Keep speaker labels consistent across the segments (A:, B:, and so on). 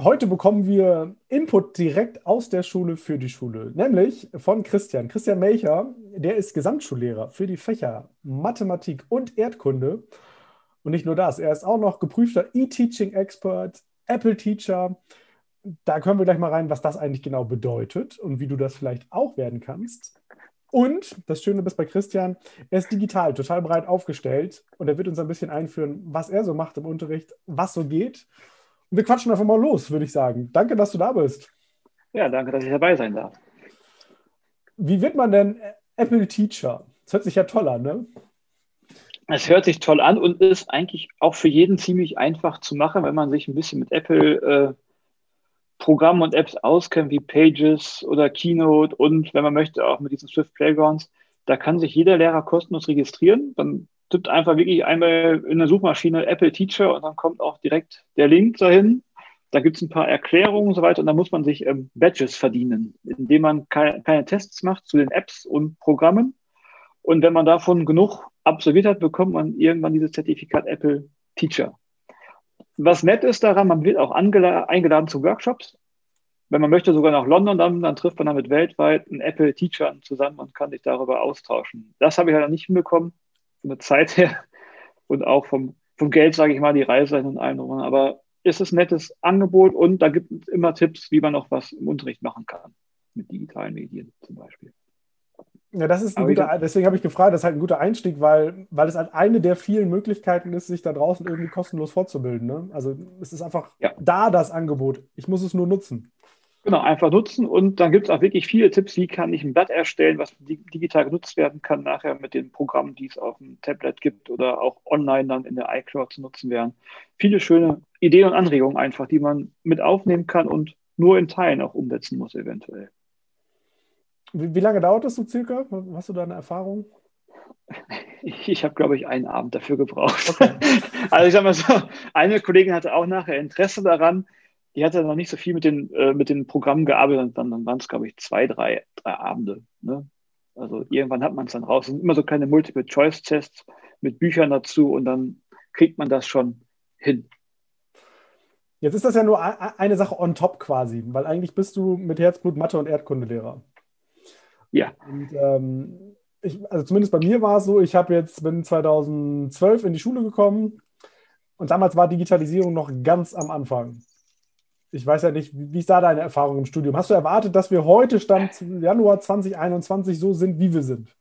A: Heute bekommen wir Input direkt aus der Schule für die Schule, nämlich von Christian. Christian Melcher, der ist Gesamtschullehrer für die Fächer Mathematik und Erdkunde. Und nicht nur das, er ist auch noch geprüfter E-Teaching-Expert, Apple-Teacher. Da können wir gleich mal rein, was das eigentlich genau bedeutet und wie du das vielleicht auch werden kannst. Und das Schöne ist bei Christian, er ist digital total breit aufgestellt und er wird uns ein bisschen einführen, was er so macht im Unterricht, was so geht wir quatschen einfach mal los, würde ich sagen. Danke, dass du da bist.
B: Ja, danke, dass ich dabei sein darf.
A: Wie wird man denn Apple Teacher? Das hört sich ja toll an, ne?
B: Es hört sich toll an und ist eigentlich auch für jeden ziemlich einfach zu machen, wenn man sich ein bisschen mit Apple äh, Programmen und Apps auskennt, wie Pages oder Keynote und wenn man möchte auch mit diesen Swift Playgrounds. Da kann sich jeder Lehrer kostenlos registrieren. Dann tippt einfach wirklich einmal in der Suchmaschine Apple Teacher und dann kommt auch direkt der Link dahin. Da gibt es ein paar Erklärungen und so weiter und da muss man sich ähm, Badges verdienen, indem man keine, keine Tests macht zu den Apps und Programmen. Und wenn man davon genug absolviert hat, bekommt man irgendwann dieses Zertifikat Apple Teacher. Was nett ist daran, man wird auch eingeladen zu Workshops. Wenn man möchte, sogar nach London, dann, dann trifft man damit weltweit einen Apple Teacher zusammen und kann sich darüber austauschen. Das habe ich leider nicht hinbekommen von der Zeit her und auch vom, vom Geld, sage ich mal, die Reise und allem drum. Aber ist es ein nettes Angebot und da gibt es immer Tipps, wie man noch was im Unterricht machen kann. Mit digitalen Medien zum Beispiel.
A: Ja, das ist ein Aber guter, deswegen habe ich gefragt, das ist halt ein guter Einstieg, weil, weil es halt eine der vielen Möglichkeiten ist, sich da draußen irgendwie kostenlos fortzubilden. Ne? Also es ist einfach ja. da das Angebot. Ich muss es nur nutzen.
B: Genau, einfach nutzen und dann gibt es auch wirklich viele Tipps, wie kann ich ein Blatt erstellen, was digital genutzt werden kann, nachher mit den Programmen, die es auf dem Tablet gibt oder auch online dann in der iCloud zu nutzen wären. Viele schöne Ideen und Anregungen einfach, die man mit aufnehmen kann und nur in Teilen auch umsetzen muss, eventuell.
A: Wie, wie lange dauert das so circa? Hast du da eine Erfahrung?
B: Ich, ich habe, glaube ich, einen Abend dafür gebraucht. Okay. Also ich sage mal so, eine Kollegin hatte auch nachher Interesse daran, die hatte noch nicht so viel mit den, äh, mit den Programmen gearbeitet, dann, dann waren es, glaube ich, zwei, drei, drei Abende. Ne? Also irgendwann hat man es dann raus. Es sind immer so kleine Multiple-Choice-Tests mit Büchern dazu und dann kriegt man das schon hin.
A: Jetzt ist das ja nur eine Sache on top quasi, weil eigentlich bist du mit Herzblut Mathe- und Erdkundelehrer.
B: Ja.
A: Und, ähm, ich, also zumindest bei mir war es so, ich habe jetzt, bin 2012 in die Schule gekommen und damals war Digitalisierung noch ganz am Anfang. Ich weiß ja nicht, wie ist da deine Erfahrung im Studium? Hast du erwartet, dass wir heute, Stand Januar 2021, so sind, wie wir sind?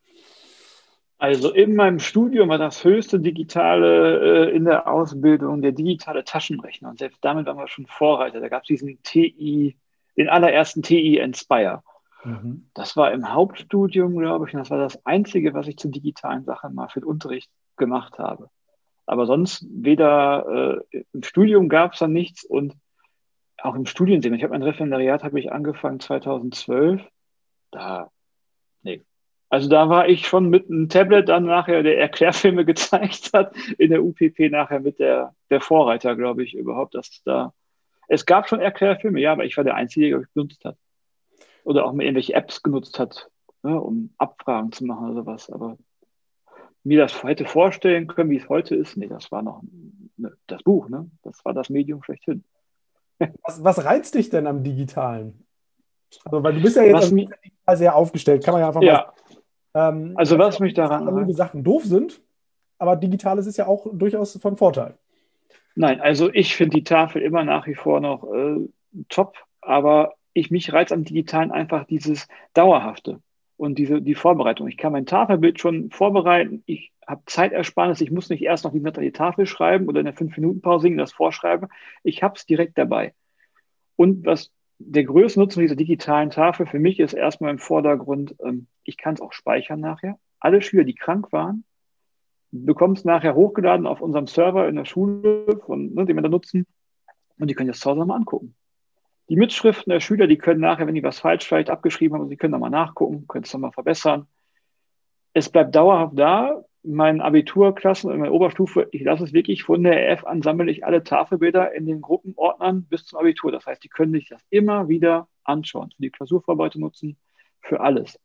B: Also in meinem Studium war das höchste digitale äh, in der Ausbildung der digitale Taschenrechner. Und selbst damit waren wir schon Vorreiter. Da gab es diesen TI, den allerersten TI Inspire. Mhm. Das war im Hauptstudium, glaube ich, und das war das Einzige, was ich zu digitalen Sachen mal für den Unterricht gemacht habe. Aber sonst weder äh, im Studium gab es dann nichts und auch im Studiensinn. Ich habe mein Referendariat habe ich angefangen 2012. Da, nee. Also da war ich schon mit einem Tablet dann nachher, der Erklärfilme gezeigt hat, in der UPP nachher mit der, der Vorreiter, glaube ich, überhaupt, dass da, es gab schon Erklärfilme, ja, aber ich war der Einzige, der benutzt hat. Oder auch mal irgendwelche Apps genutzt hat, ne, um Abfragen zu machen oder sowas. Aber mir das hätte vorstellen können, wie es heute ist, nee, das war noch ne, das Buch, ne? Das war das Medium schlechthin.
A: Was, was, reizt dich denn am Digitalen? Also, weil du bist ja jetzt also digital sehr aufgestellt, kann man ja einfach
B: ja. mal. Ähm, also was mich daran.
A: Einige Sachen doof sind, aber Digitales ist ja auch durchaus von Vorteil.
B: Nein, also ich finde die Tafel immer nach wie vor noch äh, top, aber ich mich reizt am Digitalen einfach dieses Dauerhafte. und diese, die Vorbereitung. Ich kann mein Tafelbild schon vorbereiten. Ich habe Zeitersparnis. Ich muss nicht erst noch die die Tafel schreiben oder in der 5-Minuten-Pause das vorschreiben. Ich habe es direkt dabei. Und was der größte Nutzen dieser digitalen Tafel für mich ist erstmal im Vordergrund, ähm, ich kann es auch speichern nachher. Alle Schüler, die krank waren, bekommen es nachher hochgeladen auf unserem Server in der Schule, von, ne, den wir da nutzen, und die können das zu Hause mal angucken. Die Mitschriften der Schüler, die können nachher, wenn die was falsch vielleicht abgeschrieben haben, sie können nochmal nachgucken, können es nochmal verbessern. Es bleibt dauerhaft da. In meinen Abiturklassen, in meiner Oberstufe, ich lasse es wirklich von der EF an, sammle ich alle Tafelbilder in den Gruppenordnern bis zum Abitur. Das heißt, die können sich das immer wieder anschauen, für die Klausurvorbereitung nutzen, für alles.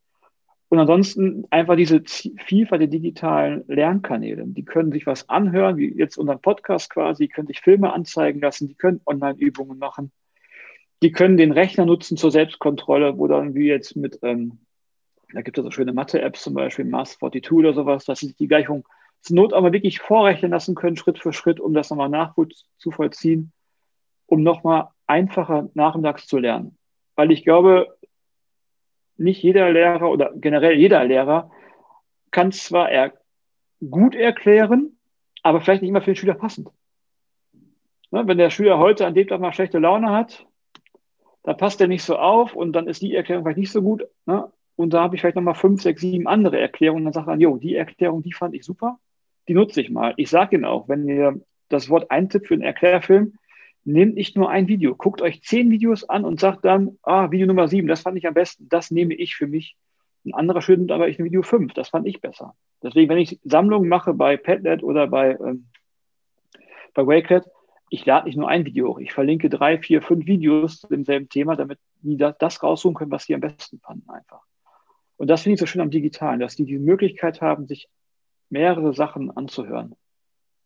B: Und ansonsten einfach diese Vielfalt der digitalen Lernkanäle. Die können sich was anhören, wie jetzt unseren Podcast quasi, die können sich Filme anzeigen lassen, die können Online-Übungen machen. Die können den Rechner nutzen zur Selbstkontrolle, wo dann wie jetzt mit, ähm, da gibt es so schöne Mathe-Apps zum Beispiel, Mass42 oder sowas, dass sie die Gleichung zur Not aber wirklich vorrechnen lassen können, Schritt für Schritt, um das nochmal nachzuvollziehen, um nochmal einfacher nachmittags zu lernen. Weil ich glaube, nicht jeder Lehrer oder generell jeder Lehrer kann zwar er gut erklären, aber vielleicht nicht immer für den Schüler passend. Ne, wenn der Schüler heute an dem Tag mal schlechte Laune hat, da passt er nicht so auf und dann ist die Erklärung vielleicht nicht so gut. Ne? Und da habe ich vielleicht nochmal fünf, sechs, sieben andere Erklärungen. Dann sagt er, jo, die Erklärung, die fand ich super, die nutze ich mal. Ich sage Ihnen auch, wenn ihr das Wort eintippt für einen Erklärfilm, nehmt nicht nur ein Video, guckt euch zehn Videos an und sagt dann, ah, Video Nummer sieben, das fand ich am besten, das nehme ich für mich. Ein anderer schön aber ich ein Video fünf, das fand ich besser. Deswegen, wenn ich Sammlungen mache bei Padlet oder bei, ähm, bei Wakelet, ich lade nicht nur ein Video hoch, ich verlinke drei, vier, fünf Videos zu demselben Thema, damit die das raussuchen können, was sie am besten fanden einfach. Und das finde ich so schön am Digitalen, dass die die Möglichkeit haben, sich mehrere Sachen anzuhören.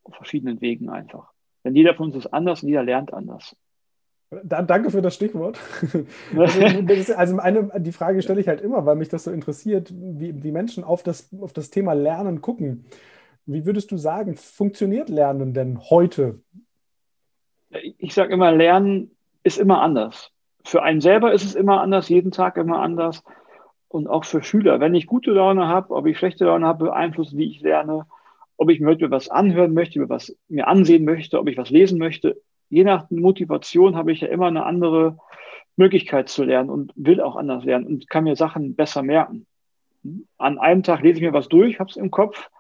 B: Auf verschiedenen Wegen einfach. Denn jeder von uns ist anders und jeder lernt anders.
A: Da, danke für das Stichwort. also, also eine, die Frage stelle ich halt immer, weil mich das so interessiert, wie, wie Menschen auf das, auf das Thema Lernen gucken. Wie würdest du sagen, funktioniert Lernen denn heute
B: ich sage immer, Lernen ist immer anders. Für einen selber ist es immer anders, jeden Tag immer anders. Und auch für Schüler. Wenn ich gute Laune habe, ob ich schlechte Laune habe, beeinflusst, wie ich lerne, ob ich mir was anhören möchte, was mir ansehen möchte, ob ich was lesen möchte. Je nach Motivation habe ich ja immer eine andere Möglichkeit zu lernen und will auch anders lernen und kann mir Sachen besser merken. An einem Tag lese ich mir was durch, habe es im Kopf,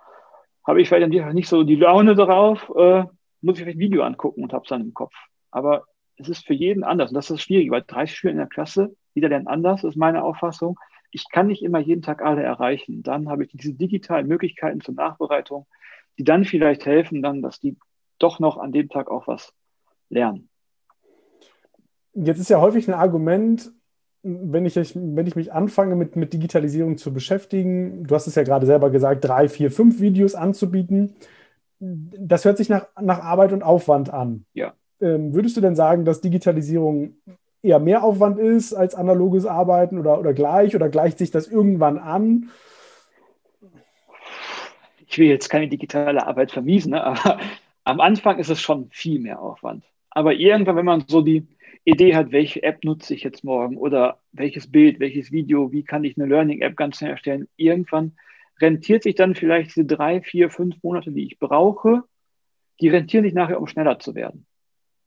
B: habe ich vielleicht nicht so die Laune darauf, äh, muss ich vielleicht ein Video angucken und habe es dann im Kopf. Aber es ist für jeden anders. Und das ist schwierig, weil 30 Schüler in der Klasse, jeder lernt anders, ist meine Auffassung. Ich kann nicht immer jeden Tag alle erreichen. Dann habe ich diese digitalen Möglichkeiten zur Nachbereitung, die dann vielleicht helfen, dann, dass die doch noch an dem Tag auch was lernen.
A: Jetzt ist ja häufig ein Argument, wenn ich, wenn ich mich anfange, mit, mit Digitalisierung zu beschäftigen, du hast es ja gerade selber gesagt, drei, vier, fünf Videos anzubieten, das hört sich nach, nach Arbeit und Aufwand an.
B: Ja.
A: Ähm, würdest du denn sagen, dass Digitalisierung eher mehr Aufwand ist als analoges Arbeiten oder, oder gleich oder gleicht sich das irgendwann an?
B: Ich will jetzt keine digitale Arbeit vermiesen, ne? aber am Anfang ist es schon viel mehr Aufwand. Aber irgendwann, wenn man so die Idee hat, welche App nutze ich jetzt morgen oder welches Bild, welches Video, wie kann ich eine Learning-App ganz schnell erstellen, irgendwann rentiert sich dann vielleicht diese drei, vier, fünf Monate, die ich brauche, die rentieren sich nachher, um schneller zu werden.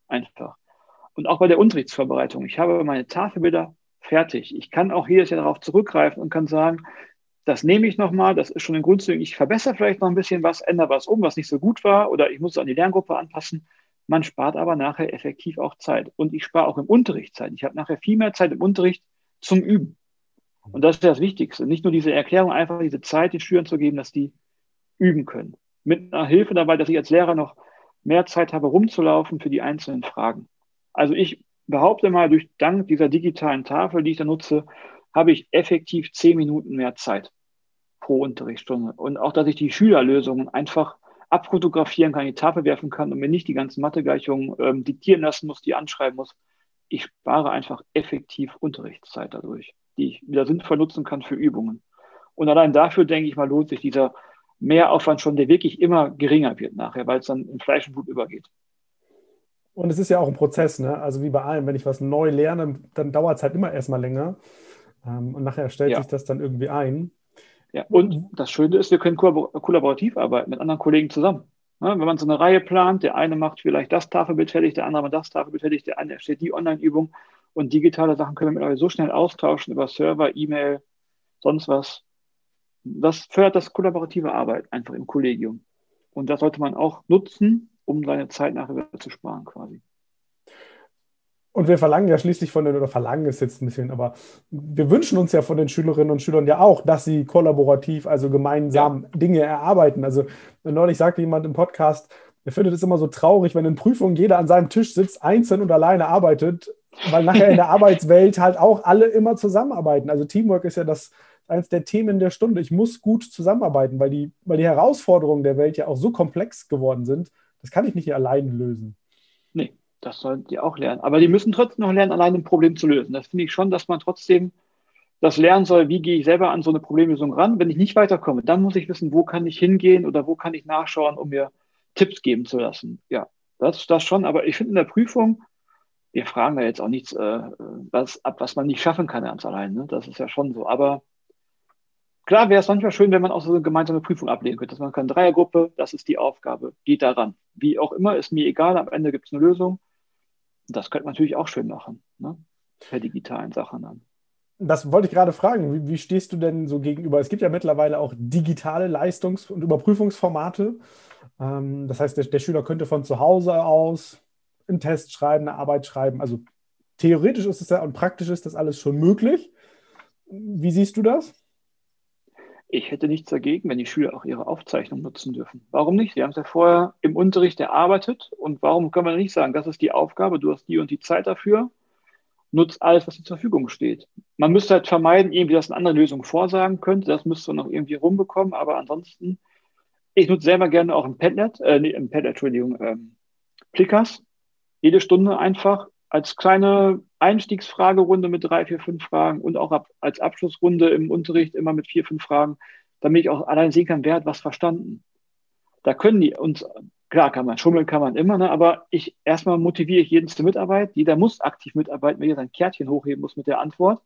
B: Einfach. Und auch bei der Unterrichtsvorbereitung. Ich habe meine Tafelbilder fertig. Ich kann auch jedes Jahr darauf zurückgreifen und kann sagen, das nehme ich nochmal, das ist schon in Grundzügen, ich verbessere vielleicht noch ein bisschen was, ändere was um, was nicht so gut war oder ich muss es an die Lerngruppe anpassen. Man spart aber nachher effektiv auch Zeit. Und ich spare auch im Unterricht Zeit. Ich habe nachher viel mehr Zeit im Unterricht zum Üben. Und das ist das Wichtigste. Nicht nur diese Erklärung, einfach diese Zeit den Schülern zu geben, dass die üben können. Mit einer Hilfe dabei, dass ich als Lehrer noch mehr Zeit habe, rumzulaufen für die einzelnen Fragen. Also ich behaupte mal, durch dank dieser digitalen Tafel, die ich da nutze, habe ich effektiv zehn Minuten mehr Zeit pro Unterrichtsstunde. Und auch, dass ich die Schülerlösungen einfach abfotografieren kann, die Tafel werfen kann und mir nicht die ganzen Mathegleichungen ähm, diktieren lassen muss, die anschreiben muss. Ich spare einfach effektiv Unterrichtszeit dadurch die ich wieder sinnvoll nutzen kann für Übungen. Und allein dafür, denke ich mal, lohnt sich dieser Mehraufwand schon, der wirklich immer geringer wird nachher, weil es dann in Fleisch und Blut übergeht.
A: Und es ist ja auch ein Prozess, ne? Also wie bei allem, wenn ich was neu lerne, dann dauert es halt immer erstmal länger. Ähm, und nachher stellt ja. sich das dann irgendwie ein.
B: Ja, und das Schöne ist, wir können kollaborativ arbeiten mit anderen Kollegen zusammen. Ja, wenn man so eine Reihe plant, der eine macht vielleicht das Tafelbild fertig, der andere macht das Tafelbild fertig, der eine erstellt die Online-Übung und digitale Sachen können wir mittlerweile so schnell austauschen über Server, E-Mail, sonst was. Das fördert das kollaborative Arbeit einfach im Kollegium. Und das sollte man auch nutzen, um seine Zeit nachher zu sparen quasi.
A: Und wir verlangen ja schließlich von den, oder verlangen es jetzt ein bisschen, aber wir wünschen uns ja von den Schülerinnen und Schülern ja auch, dass sie kollaborativ, also gemeinsam ja. Dinge erarbeiten. Also neulich sagte jemand im Podcast, er findet es immer so traurig, wenn in Prüfungen jeder an seinem Tisch sitzt, einzeln und alleine arbeitet, weil nachher in der Arbeitswelt halt auch alle immer zusammenarbeiten. Also Teamwork ist ja das eines der Themen der Stunde. Ich muss gut zusammenarbeiten, weil die, weil die Herausforderungen der Welt ja auch so komplex geworden sind. Das kann ich nicht allein lösen.
B: Nee, das sollen die auch lernen. Aber die müssen trotzdem noch lernen, allein ein Problem zu lösen. Das finde ich schon, dass man trotzdem das lernen soll, wie gehe ich selber an so eine Problemlösung ran. Wenn ich nicht weiterkomme, dann muss ich wissen, wo kann ich hingehen oder wo kann ich nachschauen, um mir Tipps geben zu lassen. Ja, das, das schon. Aber ich finde in der Prüfung, wir fragen da jetzt auch nichts äh, was, ab, was man nicht schaffen kann ganz allein. Ne? Das ist ja schon so. Aber klar wäre es manchmal schön, wenn man auch so eine gemeinsame Prüfung ablehnen könnte. Dass man kann, Dreiergruppe, das ist die Aufgabe, geht daran. Wie auch immer, ist mir egal, am Ende gibt es eine Lösung. Das könnte man natürlich auch schön machen, ne? per digitalen Sachen dann.
A: Das wollte ich gerade fragen. Wie, wie, stehst du denn so gegenüber? Es gibt ja mittlerweile auch digitale Leistungs- und Überprüfungsformate. Ähm, das heißt, der, der, Schüler könnte von zu Hause aus einen Test schreiben, eine Arbeit schreiben. Also theoretisch ist es ja und praktisch ist das alles schon möglich. Wie siehst du das?
B: Ich hätte nichts dagegen, wenn die Schüler auch ihre Aufzeichnung nutzen dürfen. Warum nicht? Sie haben es ja vorher im Unterricht erarbeitet und warum können wir nicht sagen, das ist die Aufgabe, du hast die und die Zeit dafür, nutzt alles, was zur Verfügung steht. Man müsste halt vermeiden, irgendwie, dass eine andere Lösung vorsagen könnte, das müsste man noch irgendwie rumbekommen, aber ansonsten, ich nutze selber gerne auch ein Padlet, äh, nee, ein Padlet, Entschuldigung, ähm, Plickers, jede Stunde einfach als kleine Einstiegsfragerunde mit drei, vier, fünf Fragen und auch ab, als Abschlussrunde im Unterricht immer mit vier, fünf Fragen, damit ich auch allein sehen kann, wer hat was verstanden. Da können die uns, klar kann man, schummeln kann man immer, ne, aber ich erstmal motiviere ich jeden zur Mitarbeit. Jeder muss aktiv mitarbeiten, wenn er sein Kärtchen hochheben muss mit der Antwort.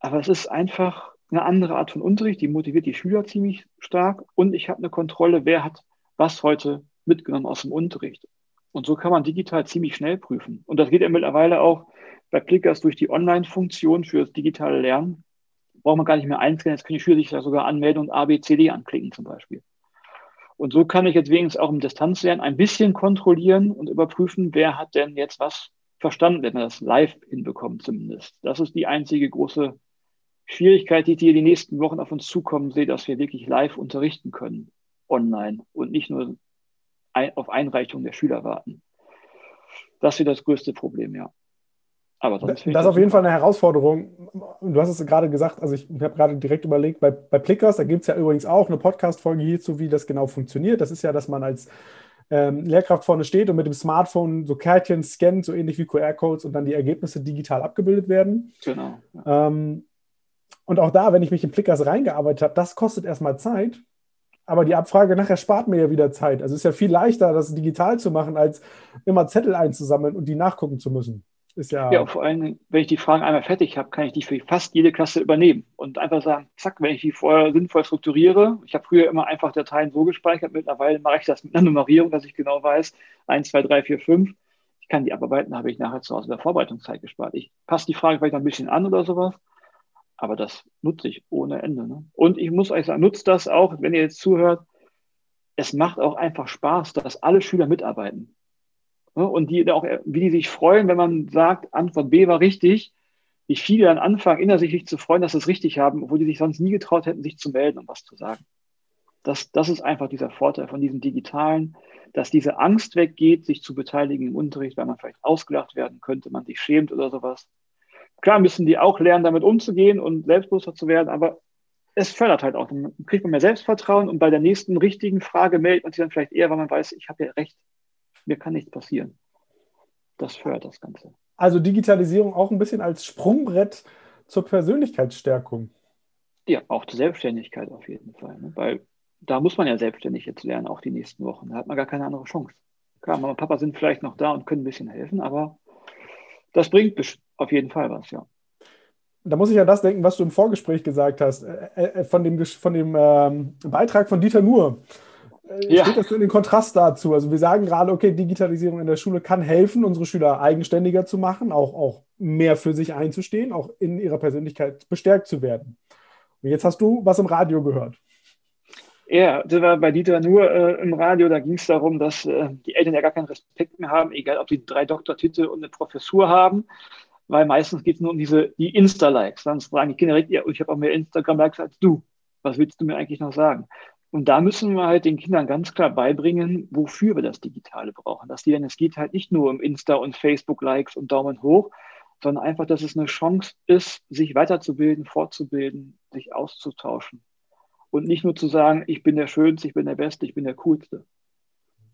B: Aber es ist einfach eine andere Art von Unterricht, die motiviert die Schüler ziemlich stark und ich habe eine Kontrolle, wer hat was heute mitgenommen aus dem Unterricht. Und so kann man digital ziemlich schnell prüfen. Und das geht ja mittlerweile auch bei Plickers durch die Online-Funktion für das digitale Lernen. Braucht man gar nicht mehr einscannen, jetzt können die Schüler sich da sogar anmelden und A, B, C, D anklicken zum Beispiel. Und so kann ich jetzt wenigstens auch im Distanzlernen ein bisschen kontrollieren und überprüfen, wer hat denn jetzt was verstanden, wenn man das live hinbekommt zumindest. Das ist die einzige große Schwierigkeit, die hier die nächsten Wochen auf uns zukommen sehe, dass wir wirklich live unterrichten können, online und nicht nur auf Einreichung der Schüler warten. Das wird das größte Problem, ja.
A: Aber das ist auf jeden Fall eine Herausforderung. Du hast es gerade gesagt, also ich habe gerade direkt überlegt, bei, bei Plickers, da gibt es ja übrigens auch eine Podcast-Folge hierzu, wie das genau funktioniert. Das ist ja, dass man als ähm, Lehrkraft vorne steht und mit dem Smartphone so Kärtchen scannt, so ähnlich wie QR-Codes und dann die Ergebnisse digital abgebildet werden.
B: Genau.
A: Ja. Ähm, und auch da, wenn ich mich in Plickers reingearbeitet habe, das kostet erstmal Zeit. Aber die Abfrage nachher spart mir ja wieder Zeit. Also es ist ja viel leichter, das digital zu machen, als immer Zettel einzusammeln und die nachgucken zu müssen.
B: Ist ja, ja, vor allem, wenn ich die Fragen einmal fertig habe, kann ich die für fast jede Klasse übernehmen und einfach sagen, zack, wenn ich die vorher sinnvoll strukturiere. Ich habe früher immer einfach Dateien so gespeichert, mittlerweile mache ich das mit einer Nummerierung, dass ich genau weiß, 1, 2, 3, 4, 5. Ich kann die abarbeiten, habe ich nachher zu Hause der Vorbereitungszeit gespart. Ich passe die Frage vielleicht noch ein bisschen an oder sowas aber das nutze ich ohne Ende. Ne? Und ich muss euch sagen, nutzt das auch, wenn ihr jetzt zuhört. Es macht auch einfach Spaß, dass alle Schüler mitarbeiten. Ne? Und die auch, wie die sich freuen, wenn man sagt, Antwort B war richtig, wie viele dann anfangen, innerlich sich zu freuen, dass sie es richtig haben, obwohl die sich sonst nie getraut hätten, sich zu melden und was zu sagen. Das, das ist einfach dieser Vorteil von diesem Digitalen, dass diese Angst weggeht, sich zu beteiligen im Unterricht, weil man vielleicht ausgelacht werden könnte, man sich schämt oder sowas. Klar müssen die auch lernen, damit umzugehen und selbstbewusster zu werden, aber es fördert halt auch. Dann kriegt man mehr Selbstvertrauen und bei der nächsten richtigen Frage meldet man sich dann vielleicht eher, weil man weiß, ich habe ja recht, mir kann nichts passieren. Das fördert das Ganze.
A: Also Digitalisierung auch ein bisschen als Sprungbrett zur Persönlichkeitsstärkung.
B: Ja, auch zur Selbstständigkeit auf jeden Fall. Ne? Weil da muss man ja selbstständig jetzt lernen, auch die nächsten Wochen. Da hat man gar keine andere Chance. Klar, Mama und Papa sind vielleicht noch da und können ein bisschen helfen, aber das bringt auf jeden Fall was, ja.
A: da muss ich an das denken, was du im Vorgespräch gesagt hast, äh, äh, von dem, von dem ähm, Beitrag von Dieter Nuhr. Äh, ja. Steht das in den Kontrast dazu? Also wir sagen gerade, okay, Digitalisierung in der Schule kann helfen, unsere Schüler eigenständiger zu machen, auch, auch mehr für sich einzustehen, auch in ihrer Persönlichkeit bestärkt zu werden. Und jetzt hast du was im Radio gehört.
B: Ja, das war bei Dieter nur äh, im Radio, da ging es darum, dass äh, die Eltern ja gar keinen Respekt mehr haben, egal ob sie drei Doktortitel und eine Professur haben, weil meistens geht es nur um diese die Insta-Likes. Dann sagen die Kinder direkt, ja, ich habe auch mehr Instagram-Likes als du. Was willst du mir eigentlich noch sagen? Und da müssen wir halt den Kindern ganz klar beibringen, wofür wir das Digitale brauchen. Dass die denn, es geht halt nicht nur um Insta und Facebook-Likes und Daumen hoch, sondern einfach, dass es eine Chance ist, sich weiterzubilden, fortzubilden, sich auszutauschen. Und nicht nur zu sagen, ich bin der Schönste, ich bin der Beste, ich bin der Coolste.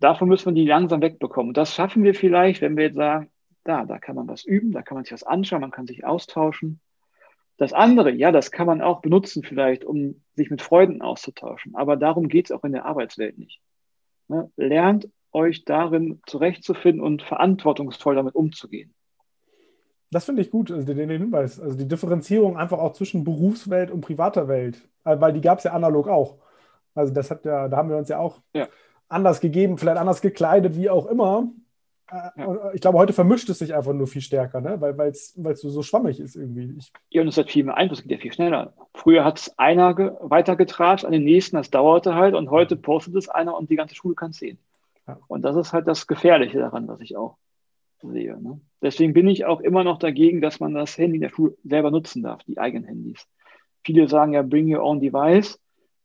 B: Davon müssen wir die langsam wegbekommen. Und das schaffen wir vielleicht, wenn wir jetzt sagen, da, da kann man was üben, da kann man sich was anschauen, man kann sich austauschen. Das andere, ja, das kann man auch benutzen vielleicht, um sich mit Freunden auszutauschen. Aber darum geht es auch in der Arbeitswelt nicht. Ne? Lernt euch darin zurechtzufinden und verantwortungsvoll damit umzugehen.
A: Das finde ich gut, also den, den, Hinweis. Also die Differenzierung einfach auch zwischen Berufswelt und privater Welt. Äh, weil die gab es ja analog auch. Also das hat ja, da haben wir uns ja auch ja. anders gegeben, vielleicht anders gekleidet, wie auch immer. Äh, ja. Ich glaube, heute vermischt es sich einfach nur viel stärker, ne? weil es so, so schwammig ist irgendwie. Ich
B: ja, und es hat viel mehr Einfluss, geht ja viel schneller. Früher hat es einer weitergetratscht an den nächsten, das dauerte halt und heute postet es einer und die ganze Schule kann es sehen. Ja. Und das ist halt das Gefährliche daran, was ich auch sehe. Ne? Deswegen bin ich auch immer noch dagegen, dass man das Handy in der Schule selber nutzen darf, die eigenen Handys. Viele sagen ja, bring your own device.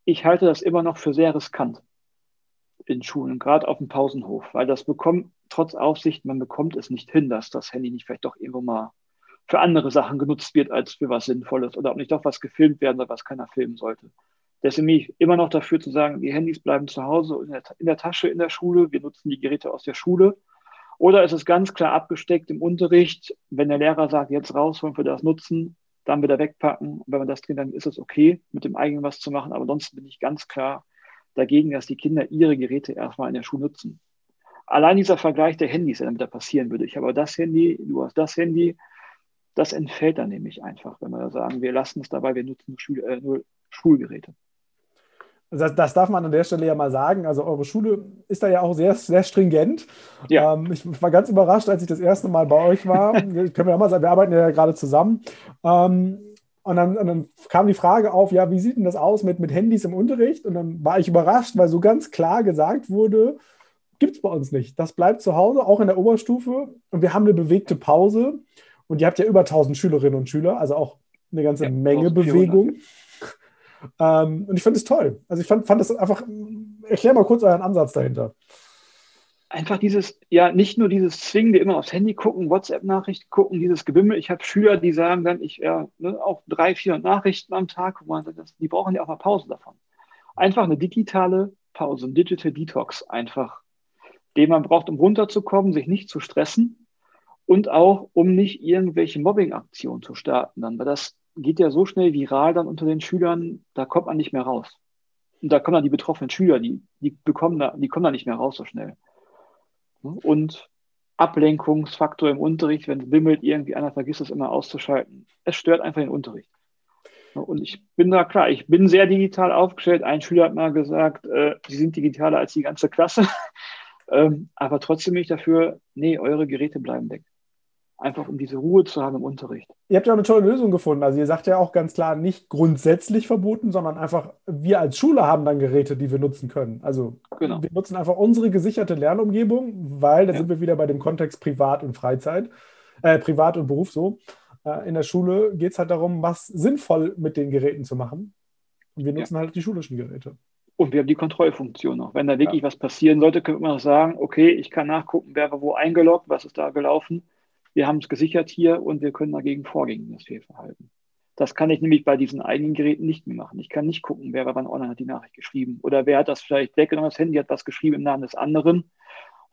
B: Ich halte das immer noch für sehr riskant in Schulen, gerade auf dem Pausenhof, weil das bekommt, trotz Aufsicht, man bekommt es nicht hin, dass das Handy nicht vielleicht doch irgendwo mal für andere Sachen genutzt wird, als für was Sinnvolles oder ob nicht doch was gefilmt werden soll, was keiner filmen sollte. Deswegen bin ich immer noch dafür zu sagen, die Handys bleiben zu Hause in der, in der Tasche in der Schule, wir nutzen die Geräte aus der Schule oder ist es ganz klar abgesteckt im Unterricht, wenn der Lehrer sagt, jetzt rausholen für das Nutzen, dann wieder wegpacken. Und wenn man das drin, dann ist es okay, mit dem eigenen was zu machen. Aber ansonsten bin ich ganz klar dagegen, dass die Kinder ihre Geräte erstmal in der Schule nutzen. Allein dieser Vergleich der Handys, der damit da passieren würde. Ich habe das Handy, du hast das Handy. Das entfällt dann nämlich einfach, wenn wir sagen, wir lassen es dabei, wir nutzen Schul äh, nur Schulgeräte.
A: Das, das, darf man an der Stelle ja mal sagen. Also eure Schule ist da ja auch sehr, sehr stringent. Ja. Ähm, ich war ganz überrascht, als ich das erste Mal bei euch war. Können wir auch mal sagen, wir arbeiten ja gerade zusammen. Ähm, und dann, und dann, kam die Frage auf, ja, wie sieht denn das aus mit, mit Handys im Unterricht? Und dann war ich überrascht, weil so ganz klar gesagt wurde, gibt es bei uns nicht. Das bleibt zu Hause, auch in der Oberstufe. Und wir haben eine bewegte Pause. Und ihr habt ja über 1000 Schülerinnen und Schüler, also auch eine ganze ja, Menge Bewegung. Ähm, und ich fand es toll. Also ich fand, fand das einfach, erklär mal kurz euren Ansatz dahinter.
B: Einfach dieses, ja, nicht nur dieses zwingende immer aufs Handy gucken, WhatsApp-Nachrichten gucken, dieses Gewimmel. Ich habe Schüler, die sagen dann, ich ja, ne, auch drei, vier Nachrichten am Tag, wo man sagt, die brauchen ja auch mal Pause davon. Einfach eine digitale Pause, ein Digital Detox einfach, den man braucht, um runterzukommen, sich nicht zu stressen und auch, um nicht irgendwelche Mobbing-Aktionen zu starten, dann, weil das geht ja so schnell viral dann unter den Schülern, da kommt man nicht mehr raus. Und da kommen dann die betroffenen Schüler, die, die bekommen da, die kommen da nicht mehr raus so schnell. Und Ablenkungsfaktor im Unterricht, wenn es bimmelt, irgendwie einer vergisst es immer auszuschalten. Es stört einfach den Unterricht. Und ich bin da klar, ich bin sehr digital aufgestellt. Ein Schüler hat mal gesagt, äh, Sie sind digitaler als die ganze Klasse. Ähm, aber trotzdem bin ich dafür, nee, eure Geräte bleiben weg einfach um diese Ruhe zu haben im Unterricht.
A: Ihr habt ja auch eine tolle Lösung gefunden. Also ihr sagt ja auch ganz klar, nicht grundsätzlich verboten, sondern einfach, wir als Schule haben dann Geräte, die wir nutzen können. Also genau. wir nutzen einfach unsere gesicherte Lernumgebung, weil da ja. sind wir wieder bei dem Kontext Privat und Freizeit, äh, Privat und Beruf so. Äh, in der Schule geht es halt darum, was sinnvoll mit den Geräten zu machen. Und wir nutzen ja. halt die schulischen Geräte.
B: Und wir haben die Kontrollfunktion noch. Wenn da wirklich ja. was passieren sollte, können wir noch sagen, okay, ich kann nachgucken, wer war wo eingeloggt, was ist da gelaufen wir haben es gesichert hier und wir können dagegen vorgehen, das Fehlverhalten. Das kann ich nämlich bei diesen eigenen Geräten nicht mehr machen. Ich kann nicht gucken, wer wann online hat die Nachricht geschrieben oder wer hat das vielleicht weggenommen, das Handy hat was geschrieben im Namen des anderen,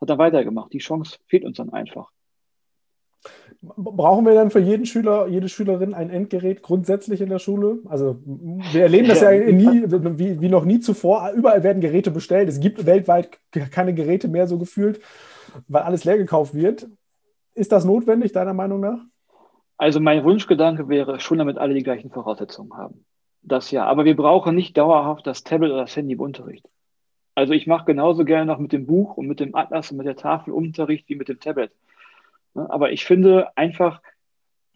B: hat dann weitergemacht. Die Chance fehlt uns dann einfach.
A: Brauchen wir dann für jeden Schüler, jede Schülerin ein Endgerät grundsätzlich in der Schule? Also wir erleben das ja, ja nie, wie, wie noch nie zuvor. Überall werden Geräte bestellt. Es gibt weltweit keine Geräte mehr so gefühlt, weil alles leer gekauft wird. Ist das notwendig, deiner Meinung nach?
B: Also mein Wunschgedanke wäre schon, damit alle die gleichen Voraussetzungen haben. Das ja. Aber wir brauchen nicht dauerhaft das Tablet oder das Handy im Unterricht. Also ich mache genauso gerne noch mit dem Buch und mit dem Atlas und mit der Tafel Unterricht wie mit dem Tablet. Aber ich finde einfach,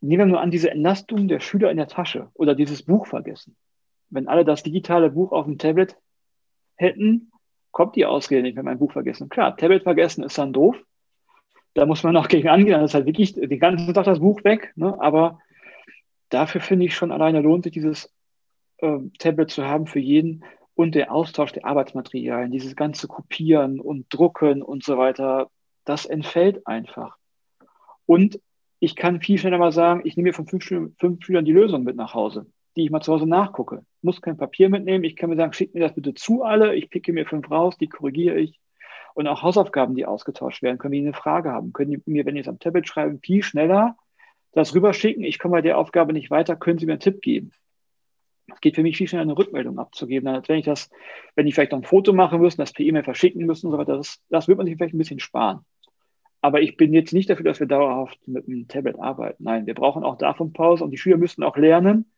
B: nehmen wir nur an diese Entlastung der Schüler in der Tasche oder dieses Buch vergessen. Wenn alle das digitale Buch auf dem Tablet hätten, kommt die Ausrede nicht, wenn mein Buch vergessen. Klar, Tablet vergessen ist dann doof. Da muss man noch gegen angehen. Dann ist halt wirklich den ganzen Tag das Buch weg. Ne? Aber dafür finde ich schon alleine lohnt sich dieses äh, Tablet zu haben für jeden und der Austausch der Arbeitsmaterialien, dieses ganze Kopieren und Drucken und so weiter, das entfällt einfach. Und ich kann viel schneller mal sagen, ich nehme mir von fünf, fünf Schülern die Lösung mit nach Hause, die ich mal zu Hause nachgucke. Muss kein Papier mitnehmen. Ich kann mir sagen, schickt mir das bitte zu alle. Ich picke mir fünf raus, die korrigiere ich. Und auch Hausaufgaben, die ausgetauscht werden, können wir eine Frage haben. Können die mir, wenn die es am Tablet schreiben, viel schneller das rüberschicken. Ich komme bei der Aufgabe nicht weiter, können Sie mir einen Tipp geben. Es geht für mich viel schneller, eine Rückmeldung abzugeben, als wenn ich das, wenn die vielleicht noch ein Foto machen müssen, das per E-Mail verschicken müssen und so weiter. Das, das wird man sich vielleicht ein bisschen sparen. Aber ich bin jetzt nicht dafür, dass wir dauerhaft mit einem Tablet arbeiten. Nein, wir brauchen auch davon Pause und die Schüler müssen auch lernen.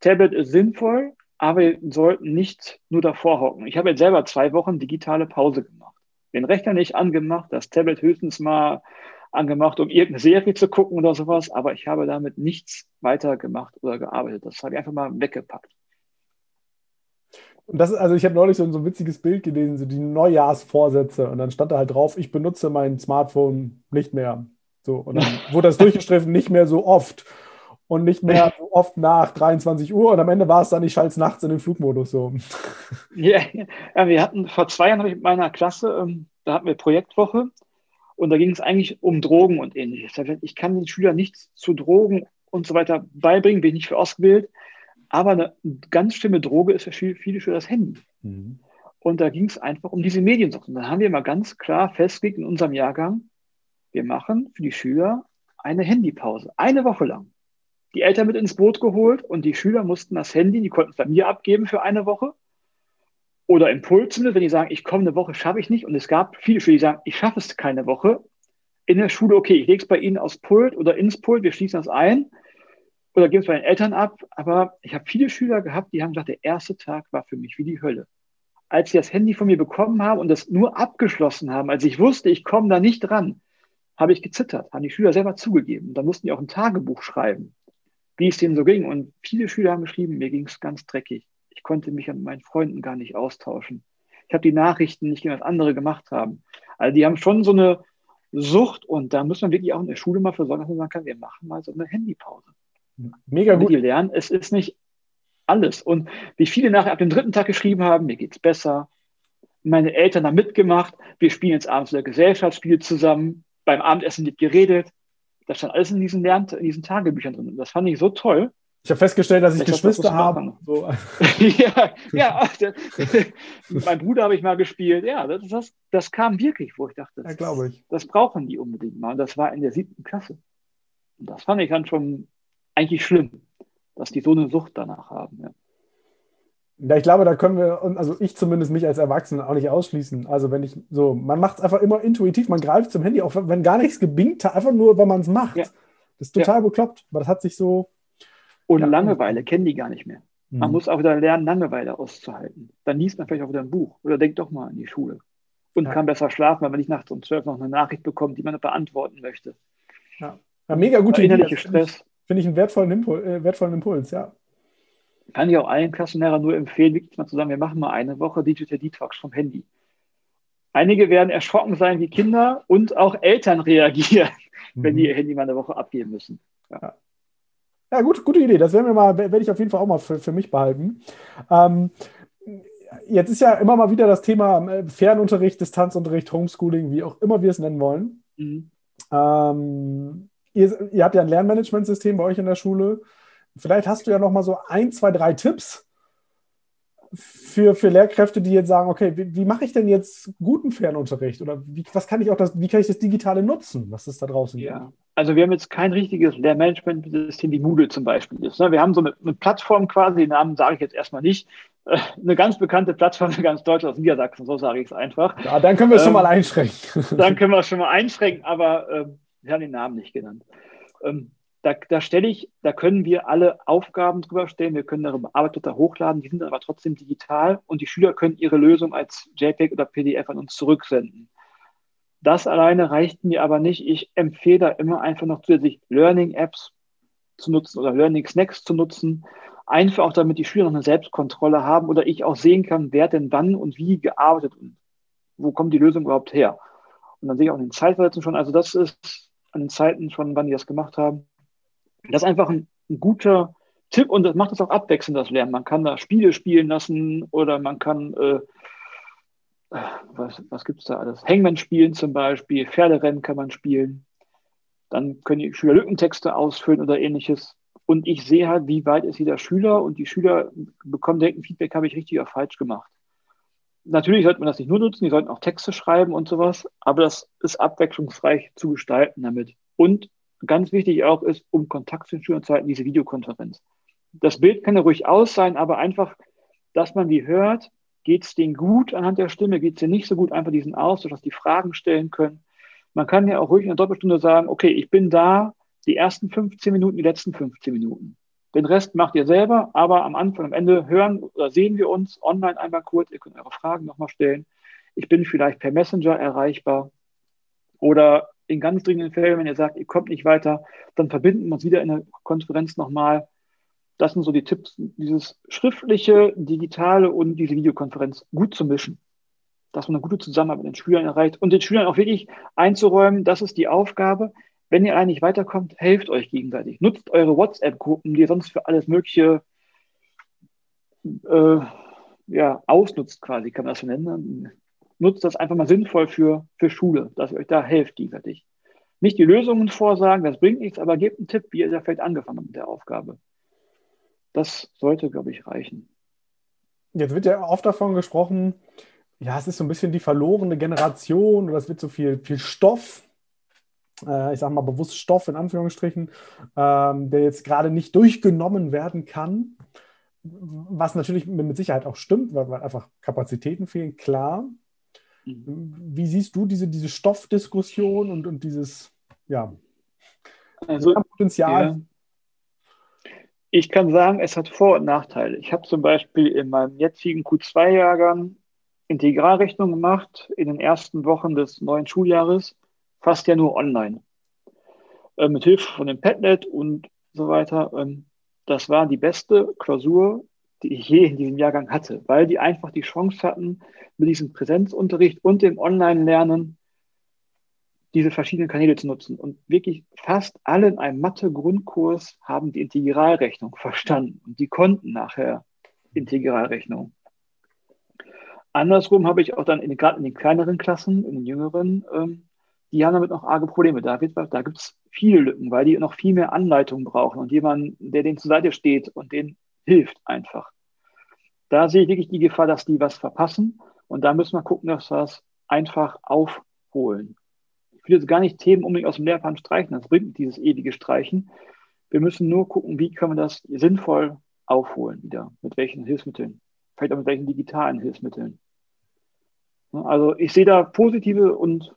B: Tablet ist sinnvoll, aber wir sollten nicht nur davor hocken. Ich habe jetzt selber zwei Wochen digitale Pause gemacht. Den Rechner nicht angemacht, das Tablet höchstens mal angemacht, um irgendeine Serie zu gucken oder sowas, aber ich habe damit nichts weiter gemacht oder gearbeitet. Das habe ich einfach mal weggepackt.
A: Und das ist, also ich habe neulich so ein, so ein witziges Bild gelesen, so die Neujahrsvorsätze. Und dann stand da halt drauf, ich benutze mein Smartphone nicht mehr. So, und dann wurde das durchgestriffen, nicht mehr so oft. Und nicht mehr so oft nach 23 Uhr. Und am Ende war es dann, ich schalte es nachts in den Flugmodus so.
B: Ja, ja, wir hatten vor zwei Jahren mit meiner Klasse, ähm, da hatten wir Projektwoche. Und da ging es eigentlich um Drogen und ähnliches. Ich kann den Schülern nichts zu Drogen und so weiter beibringen, bin ich nicht für ausgebildet. Aber eine ganz schlimme Droge ist für viele für das Handy. Mhm. Und da ging es einfach um diese Mediensucht. Und dann haben wir mal ganz klar festgelegt in unserem Jahrgang, wir machen für die Schüler eine Handypause, eine Woche lang. Die Eltern mit ins Boot geholt und die Schüler mussten das Handy, die konnten es bei mir abgeben für eine Woche. Oder Impuls, wenn die sagen, ich komme eine Woche, schaffe ich nicht. Und es gab viele Schüler, die sagen, ich schaffe es keine Woche. In der Schule, okay, ich lege es bei Ihnen aufs Pult oder ins Pult, wir schließen das ein oder geben es bei den Eltern ab. Aber ich habe viele Schüler gehabt, die haben gesagt, der erste Tag war für mich wie die Hölle. Als sie das Handy von mir bekommen haben und das nur abgeschlossen haben, als ich wusste, ich komme da nicht dran, habe ich gezittert, haben die Schüler selber zugegeben. Da mussten die auch ein Tagebuch schreiben, wie es denen so ging. Und viele Schüler haben geschrieben, mir ging es ganz dreckig. Ich konnte mich an meinen Freunden gar nicht austauschen. Ich habe die Nachrichten nicht was andere gemacht haben. Also die haben schon so eine Sucht und da muss man wirklich auch in der Schule mal für sorgen, dass man sagen kann, wir machen mal so eine Handypause. Mega gut. Die lernen, es ist nicht alles. Und wie viele nachher ab dem dritten Tag geschrieben haben, mir geht es besser. Meine Eltern haben mitgemacht. Wir spielen jetzt abends wieder Gesellschaftsspiele zusammen. Beim Abendessen wird geredet. Das stand alles in diesen, Lern in diesen Tagebüchern drin. Das fand ich so toll.
A: Ich habe festgestellt, dass ich, ich Geschwister habe. So.
B: ja, ja mein Bruder habe ich mal gespielt. Ja, das, das, das kam wirklich, wo ich dachte, das,
A: ja, ich.
B: das brauchen die unbedingt mal. Und das war in der siebten Klasse. Und das fand ich dann schon eigentlich schlimm, dass die so eine Sucht danach haben. Ja.
A: Ja, ich glaube, da können wir, also ich zumindest mich als Erwachsener auch nicht ausschließen. Also wenn ich so, man macht es einfach immer intuitiv, man greift zum Handy, auch wenn gar nichts gebingt hat, einfach nur, weil man es macht. Ja. Das ist total ja. bekloppt, aber das hat sich so.
B: Und ja. Langeweile kennen die gar nicht mehr. Mhm. Man muss auch wieder lernen, Langeweile auszuhalten. Dann liest man vielleicht auch wieder ein Buch oder denkt doch mal an die Schule. Und kann besser schlafen, wenn man nicht nachts um zwölf noch eine Nachricht bekommt, die man beantworten möchte.
A: Ja, mega gute Idee. Stress. Finde ich einen wertvollen, Impul äh, wertvollen Impuls, ja.
B: Kann ich auch allen Klassenlehrern nur empfehlen, wirklich mal zu sagen, wir machen mal eine Woche Digital Detox vom Handy. Einige werden erschrocken sein wie Kinder und auch Eltern reagieren, mhm. wenn die ihr Handy mal eine Woche abgeben müssen.
A: Ja. Ja, gut, gute Idee. Das werde ich auf jeden Fall auch mal für, für mich behalten. Ähm, jetzt ist ja immer mal wieder das Thema äh, Fernunterricht, Distanzunterricht, Homeschooling, wie auch immer wir es nennen wollen. Mhm. Ähm, ihr, ihr habt ja ein Lernmanagementsystem bei euch in der Schule. Vielleicht hast du ja noch mal so ein, zwei, drei Tipps für, für Lehrkräfte, die jetzt sagen, okay, wie, wie mache ich denn jetzt guten Fernunterricht? Oder wie, was kann ich auch das, wie kann ich das Digitale nutzen, was es da draußen
B: ja. gibt? Also wir haben jetzt kein richtiges Lehrmanagementsystem wie Moodle zum Beispiel ist. Ne? Wir haben so eine, eine Plattform quasi, den Namen sage ich jetzt erstmal nicht, äh, eine ganz bekannte Plattform für ganz Deutschland aus Niedersachsen, so sage ich es einfach.
A: Ja, dann können wir es ähm, schon mal einschränken.
B: Dann können wir es schon mal einschränken, aber ähm, wir haben den Namen nicht genannt. Ähm, da, da stelle ich, da können wir alle Aufgaben drüber stellen, wir können darüber Arbeitsblätter hochladen, die sind aber trotzdem digital und die Schüler können ihre Lösung als JPEG oder PDF an uns zurücksenden. Das alleine reicht mir aber nicht. Ich empfehle da immer einfach noch zusätzlich Learning-Apps zu nutzen oder Learning Snacks zu nutzen. Einfach auch damit die Schüler noch eine Selbstkontrolle haben oder ich auch sehen kann, wer denn wann und wie gearbeitet und wo kommt die Lösung überhaupt her. Und dann sehe ich auch in den Zeitversetzungen schon, also das ist an den Zeiten schon, wann die das gemacht haben. Das ist einfach ein, ein guter Tipp und das macht es auch abwechselnd, das Lernen. Man kann da Spiele spielen lassen oder man kann äh, was, was gibt es da alles? Hangman spielen zum Beispiel, Pferderennen kann man spielen. Dann können die Schüler Lückentexte ausfüllen oder ähnliches. Und ich sehe halt, wie weit ist jeder Schüler und die Schüler bekommen direkt Feedback, habe ich richtig oder falsch gemacht. Natürlich sollte man das nicht nur nutzen, die sollten auch Texte schreiben und sowas, aber das ist abwechslungsreich zu gestalten damit. Und ganz wichtig auch ist, um Kontakt zu den Schülern zu halten, diese Videokonferenz. Das Bild kann ja ruhig aus sein, aber einfach, dass man die hört, Geht es denen gut anhand der Stimme? Geht es denen nicht so gut? Einfach diesen Austausch, dass die Fragen stellen können. Man kann ja auch ruhig in einer Doppelstunde sagen, okay, ich bin da die ersten 15 Minuten, die letzten 15 Minuten. Den Rest macht ihr selber, aber am Anfang, am Ende hören oder sehen wir uns online einmal kurz. Ihr könnt eure Fragen nochmal stellen. Ich bin vielleicht per Messenger erreichbar. Oder in ganz dringenden Fällen, wenn ihr sagt, ihr kommt nicht weiter, dann verbinden wir uns wieder in der Konferenz nochmal das sind so die Tipps, dieses schriftliche, digitale und diese Videokonferenz gut zu mischen. Dass man eine gute Zusammenarbeit mit den Schülern erreicht und den Schülern auch wirklich einzuräumen, das ist die Aufgabe. Wenn ihr eigentlich weiterkommt, helft euch gegenseitig. Nutzt eure WhatsApp-Gruppen, die ihr sonst für alles Mögliche äh, ja, ausnutzt, quasi, kann man das so nennen. Nutzt das einfach mal sinnvoll für, für Schule, dass ihr euch da helft gegenseitig. Nicht die Lösungen vorsagen, das bringt nichts, aber gebt einen Tipp, wie ihr da vielleicht angefangen habt mit der Aufgabe. Das sollte, glaube ich, reichen.
A: Jetzt wird ja oft davon gesprochen, ja, es ist so ein bisschen die verlorene Generation oder es wird so viel, viel Stoff, äh, ich sage mal bewusst Stoff in Anführungsstrichen, ähm, der jetzt gerade nicht durchgenommen werden kann. Was natürlich mit Sicherheit auch stimmt, weil, weil einfach Kapazitäten fehlen, klar. Mhm. Wie siehst du diese, diese Stoffdiskussion und, und dieses ja,
B: also, Potenzial? Ja. Ich kann sagen, es hat Vor- und Nachteile. Ich habe zum Beispiel in meinem jetzigen Q2-Jahrgang Integralrechnung gemacht in den ersten Wochen des neuen Schuljahres, fast ja nur online. Äh, mit Hilfe von dem Padlet und so weiter. Ähm, das war die beste Klausur, die ich je in diesem Jahrgang hatte, weil die einfach die Chance hatten, mit diesem Präsenzunterricht und dem Online-Lernen diese verschiedenen Kanäle zu nutzen. Und wirklich fast alle in einem Mathe-Grundkurs haben die Integralrechnung verstanden und die konnten nachher Integralrechnung. Andersrum habe ich auch dann gerade in den kleineren Klassen, in den jüngeren, ähm, die haben damit noch arge Probleme. Da, da gibt es viele Lücken, weil die noch viel mehr Anleitung brauchen und jemanden, der denen zur Seite steht und denen hilft einfach. Da sehe ich wirklich die Gefahr, dass die was verpassen und da müssen wir gucken, dass wir es einfach aufholen will jetzt gar nicht Themen unbedingt aus dem Lehrplan streichen, das bringt dieses ewige Streichen. Wir müssen nur gucken, wie können wir das sinnvoll aufholen wieder, mit welchen Hilfsmitteln, vielleicht auch mit welchen digitalen Hilfsmitteln. Also ich sehe da positive und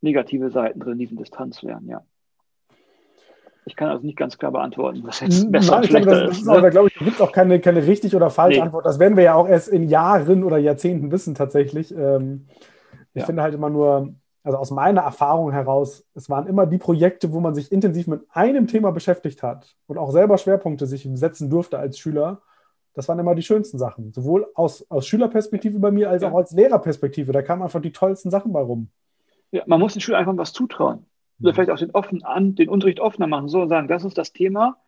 B: negative Seiten drin in diesem Distanzlernen, ja. Ich kann also nicht ganz klar beantworten, was jetzt besser Nein,
A: schlechter glaube, das, ist. ist ne? aber, glaube ich, gibt auch keine, keine richtig oder falsche nee. Antwort. Das werden wir ja auch erst in Jahren oder Jahrzehnten wissen tatsächlich. Ähm, ich ja. finde halt immer nur, also aus meiner Erfahrung heraus, es waren immer die Projekte, wo man sich intensiv mit einem Thema beschäftigt hat und auch selber Schwerpunkte sich setzen durfte als Schüler. Das waren immer die schönsten Sachen. Sowohl aus, aus Schülerperspektive bei mir als ja. auch als Lehrerperspektive. Da kamen einfach die tollsten Sachen bei rum.
B: Ja, man muss den Schülern einfach was zutrauen. Oder mhm. vielleicht auch den, offen, an, den Unterricht offener machen. So und sagen, das ist das Thema.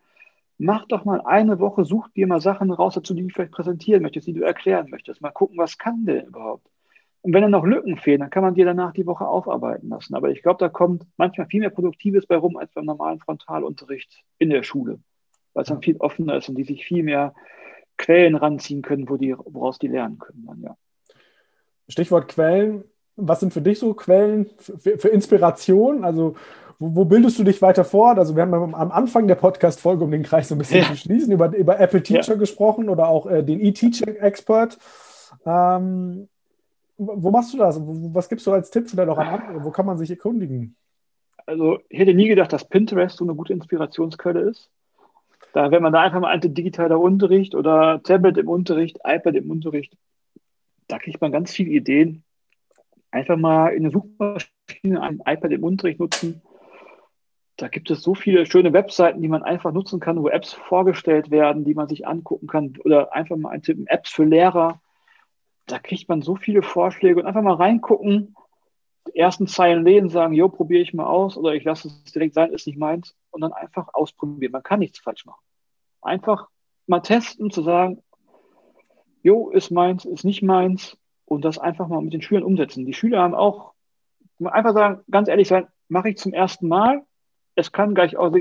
B: Mach doch mal eine Woche, such dir mal Sachen raus dazu, die du vielleicht präsentieren möchtest, die du erklären möchtest. Mal gucken, was kann der überhaupt. Und wenn dann noch Lücken fehlen, dann kann man die danach die Woche aufarbeiten lassen. Aber ich glaube, da kommt manchmal viel mehr Produktives bei rum als beim normalen Frontalunterricht in der Schule, weil es dann viel offener ist und die sich viel mehr Quellen ranziehen können, wo die, woraus die lernen können. Dann, ja.
A: Stichwort Quellen. Was sind für dich so Quellen für, für Inspiration? Also wo, bildest du dich weiter fort? Also wir haben am Anfang der Podcast-Folge, um den Kreis so ein bisschen ja. zu schließen, über, über Apple Teacher ja. gesprochen oder auch äh, den E-Teaching-Expert. Ähm, wo machst du das? Was gibst du als Tipp vielleicht auch an andere? Wo kann man sich erkundigen?
B: also ich hätte nie gedacht, dass Pinterest so eine gute Inspirationsquelle ist. Da, wenn man da einfach mal ein digitaler Unterricht oder Tablet im Unterricht, iPad im Unterricht, da kriegt man ganz viele Ideen. Einfach mal in der Suchmaschine ein iPad im Unterricht nutzen. Da gibt es so viele schöne Webseiten, die man einfach nutzen kann, wo Apps vorgestellt werden, die man sich angucken kann oder einfach mal eintippen, Apps für Lehrer. Da kriegt man so viele Vorschläge und einfach mal reingucken, die ersten Zeilen lesen, sagen, jo, probiere ich mal aus oder ich lasse es direkt sein, ist nicht meins und dann einfach ausprobieren. Man kann nichts falsch machen. Einfach mal testen, zu sagen, jo, ist meins, ist nicht meins und das einfach mal mit den Schülern umsetzen. Die Schüler haben auch, einfach sagen, ganz ehrlich sein, mache ich zum ersten Mal. Es kann gleich auch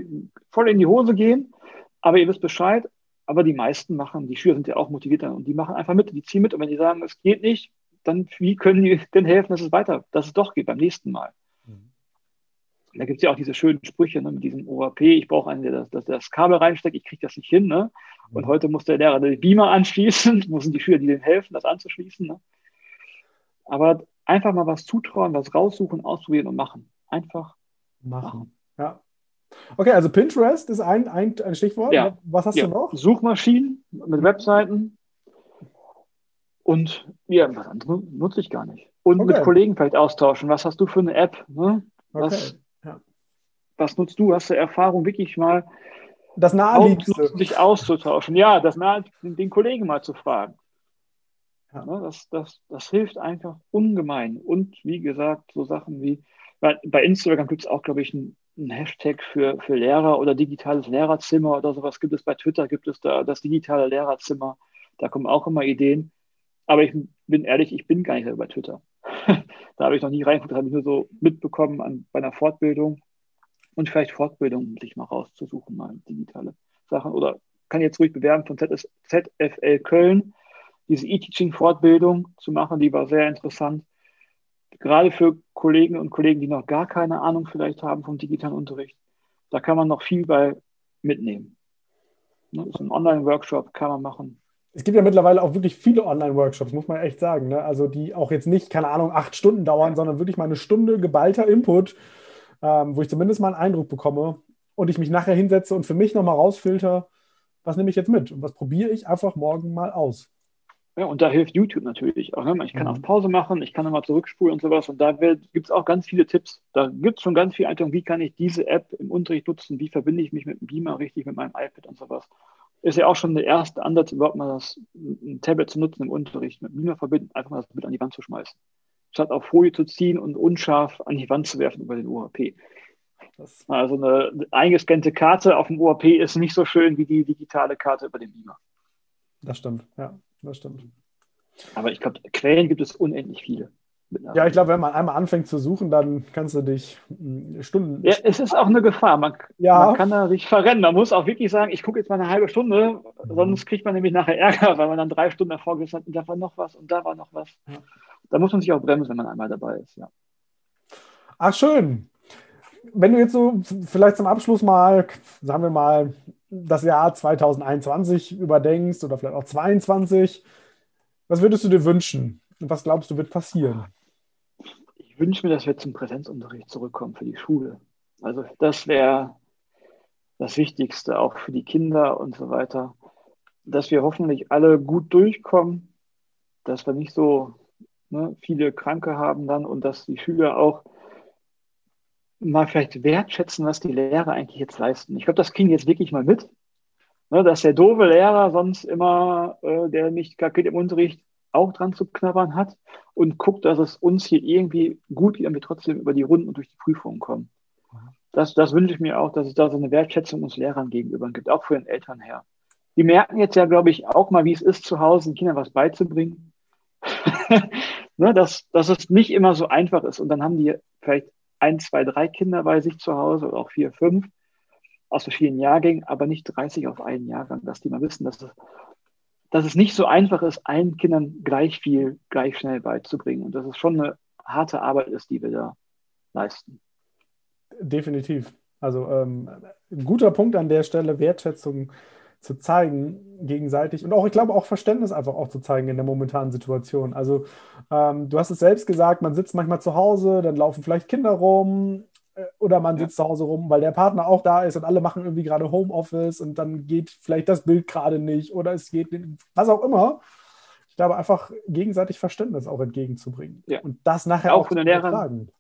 B: voll in die Hose gehen, aber ihr wisst Bescheid. Aber die meisten machen, die Schüler sind ja auch motiviert und die machen einfach mit, die ziehen mit. Und wenn die sagen, es geht nicht, dann wie können die denn helfen, dass es weiter, dass es doch geht beim nächsten Mal? Mhm. Da gibt es ja auch diese schönen Sprüche ne, mit diesem OAP, ich brauche einen, der das, das, das Kabel reinsteckt, ich kriege das nicht hin. Ne? Und mhm. heute muss der Lehrer den Beamer anschließen, müssen die Schüler, die denen helfen, das anzuschließen. Ne? Aber einfach mal was zutrauen, was raussuchen, ausprobieren und machen. Einfach machen. machen.
A: Ja. Okay, also Pinterest ist ein, ein, ein Stichwort.
B: Ja.
A: Was hast
B: ja.
A: du noch?
B: Suchmaschinen mit Webseiten, und ja, was anderes nutze ich gar nicht. Und okay. mit Kollegen vielleicht austauschen. Was hast du für eine App? Ne? Was, okay. ja. was nutzt du? Hast du Erfahrung, wirklich mal
A: das Naheliegste.
B: sich auszutauschen? Ja, das nahe, den Kollegen mal zu fragen. Ja. Ne? Das, das, das hilft einfach ungemein. Und wie gesagt, so Sachen wie, bei Instagram gibt es auch, glaube ich, ein, ein Hashtag für, für Lehrer oder digitales Lehrerzimmer oder sowas gibt es. Bei Twitter gibt es da das digitale Lehrerzimmer. Da kommen auch immer Ideen. Aber ich bin ehrlich, ich bin gar nicht über Twitter. da habe ich noch nie reingeguckt, habe ich nur so mitbekommen an, bei einer Fortbildung und vielleicht Fortbildung sich mal rauszusuchen, mal digitale Sachen. Oder kann jetzt ruhig bewerben von ZS, ZFL Köln, diese E-Teaching-Fortbildung zu machen, die war sehr interessant. Gerade für Kollegen und Kollegen, die noch gar keine Ahnung vielleicht haben vom digitalen Unterricht, da kann man noch viel bei mitnehmen. Das ist ein Online-Workshop, kann man machen
A: es gibt ja mittlerweile auch wirklich viele Online-Workshops, muss man echt sagen. Ne? Also die auch jetzt nicht, keine Ahnung, acht Stunden dauern, sondern wirklich mal eine Stunde geballter Input, ähm, wo ich zumindest mal einen Eindruck bekomme und ich mich nachher hinsetze und für mich nochmal rausfilter, was nehme ich jetzt mit und was probiere ich einfach morgen mal aus.
B: Ja, und da hilft YouTube natürlich auch. Ne? Ich kann mhm. auf Pause machen, ich kann nochmal zurückspulen und sowas. Und da gibt es auch ganz viele Tipps. Da gibt es schon ganz viel Einstellung, wie kann ich diese App im Unterricht nutzen, wie verbinde ich mich mit dem Beamer richtig, mit meinem iPad und sowas ist ja auch schon der erste Ansatz, überhaupt mal das ein Tablet zu nutzen im Unterricht, mit Beamer verbinden, einfach mal das Bild an die Wand zu schmeißen. Statt auf Folie zu ziehen und unscharf an die Wand zu werfen über den UAP. Das also eine eingescannte Karte auf dem UAP ist nicht so schön wie die digitale Karte über den Beamer.
A: Das stimmt, ja, das stimmt.
B: Aber ich glaube, Quellen gibt es unendlich viele.
A: Ja, ich glaube, wenn man einmal anfängt zu suchen, dann kannst du dich hm, Stunden.
B: Ja, es ist auch eine Gefahr. Man, ja. man kann da sich verrennen. Man muss auch wirklich sagen, ich gucke jetzt mal eine halbe Stunde, sonst kriegt man nämlich nachher Ärger, weil man dann drei Stunden davor gesagt hat, und da war noch was und da war noch was. Ja. Da muss man sich auch bremsen, wenn man einmal dabei ist, ja.
A: Ach, schön. Wenn du jetzt so vielleicht zum Abschluss mal, sagen wir mal, das Jahr 2021 überdenkst oder vielleicht auch 2022, was würdest du dir wünschen? Und was glaubst du, wird passieren?
B: Ich wünsche mir, dass wir zum Präsenzunterricht zurückkommen für die Schule. Also das wäre das Wichtigste, auch für die Kinder und so weiter. Dass wir hoffentlich alle gut durchkommen, dass wir nicht so ne, viele Kranke haben dann und dass die Schüler auch mal vielleicht wertschätzen, was die Lehrer eigentlich jetzt leisten. Ich glaube, das kriegen jetzt wirklich mal mit, ne, dass der doofe Lehrer sonst immer, äh, der nicht kapiert im Unterricht, auch dran zu knabbern hat und guckt, dass es uns hier irgendwie gut geht und wir trotzdem über die Runden und durch die Prüfungen kommen. Das, das wünsche ich mir auch, dass es da so eine Wertschätzung uns Lehrern gegenüber gibt, auch für den Eltern her. Die merken jetzt ja, glaube ich, auch mal, wie es ist, zu Hause den Kindern was beizubringen. ne, dass, dass es nicht immer so einfach ist. Und dann haben die vielleicht ein, zwei, drei Kinder bei sich zu Hause oder auch vier, fünf aus verschiedenen Jahrgängen, aber nicht 30 auf einen Jahrgang, dass die mal wissen, dass es dass es nicht so einfach ist, allen Kindern gleich viel, gleich schnell beizubringen. Und dass es schon eine harte Arbeit ist, die wir da leisten.
A: Definitiv. Also ähm, guter Punkt an der Stelle, Wertschätzung zu zeigen gegenseitig und auch, ich glaube, auch Verständnis einfach auch zu zeigen in der momentanen Situation. Also ähm, du hast es selbst gesagt, man sitzt manchmal zu Hause, dann laufen vielleicht Kinder rum, äh, oder man sitzt ja. zu Hause rum, weil der Partner auch da ist und alle machen irgendwie gerade Homeoffice und dann geht vielleicht das Bild gerade nicht oder es geht, was auch immer. Ich glaube, einfach gegenseitig Verständnis auch entgegenzubringen
B: ja.
A: und das nachher
B: auch, auch den Lehrern.